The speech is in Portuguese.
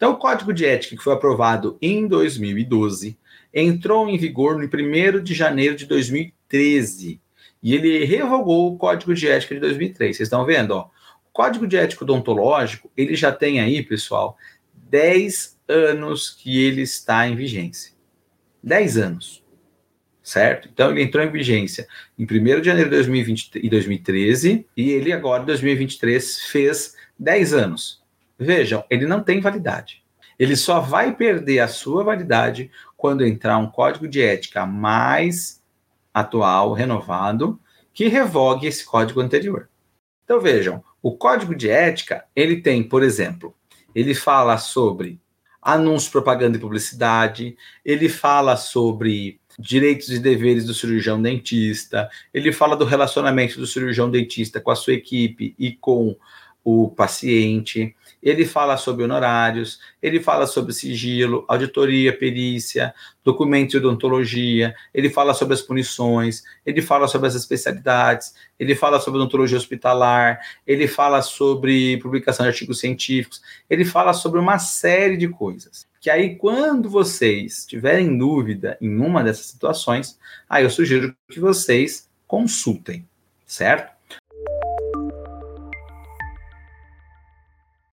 Então, o Código de Ética, que foi aprovado em 2012, entrou em vigor no 1 de janeiro de 2013. E ele revogou o Código de Ética de 2003. Vocês estão vendo? Ó? O Código de Ética Odontológico, ele já tem aí, pessoal, 10 anos que ele está em vigência. 10 anos. Certo? Então, ele entrou em vigência em 1 de janeiro de 2020 e 2013, e ele agora, em 2023, fez 10 anos. Vejam, ele não tem validade. Ele só vai perder a sua validade quando entrar um código de ética mais atual, renovado, que revogue esse código anterior. Então vejam, o código de ética, ele tem, por exemplo, ele fala sobre anúncio, propaganda e publicidade, ele fala sobre direitos e deveres do cirurgião dentista, ele fala do relacionamento do cirurgião dentista com a sua equipe e com o paciente, ele fala sobre honorários, ele fala sobre sigilo, auditoria, perícia, documentos de odontologia, ele fala sobre as punições, ele fala sobre as especialidades, ele fala sobre odontologia hospitalar, ele fala sobre publicação de artigos científicos, ele fala sobre uma série de coisas. Que aí, quando vocês tiverem dúvida em uma dessas situações, aí eu sugiro que vocês consultem, certo?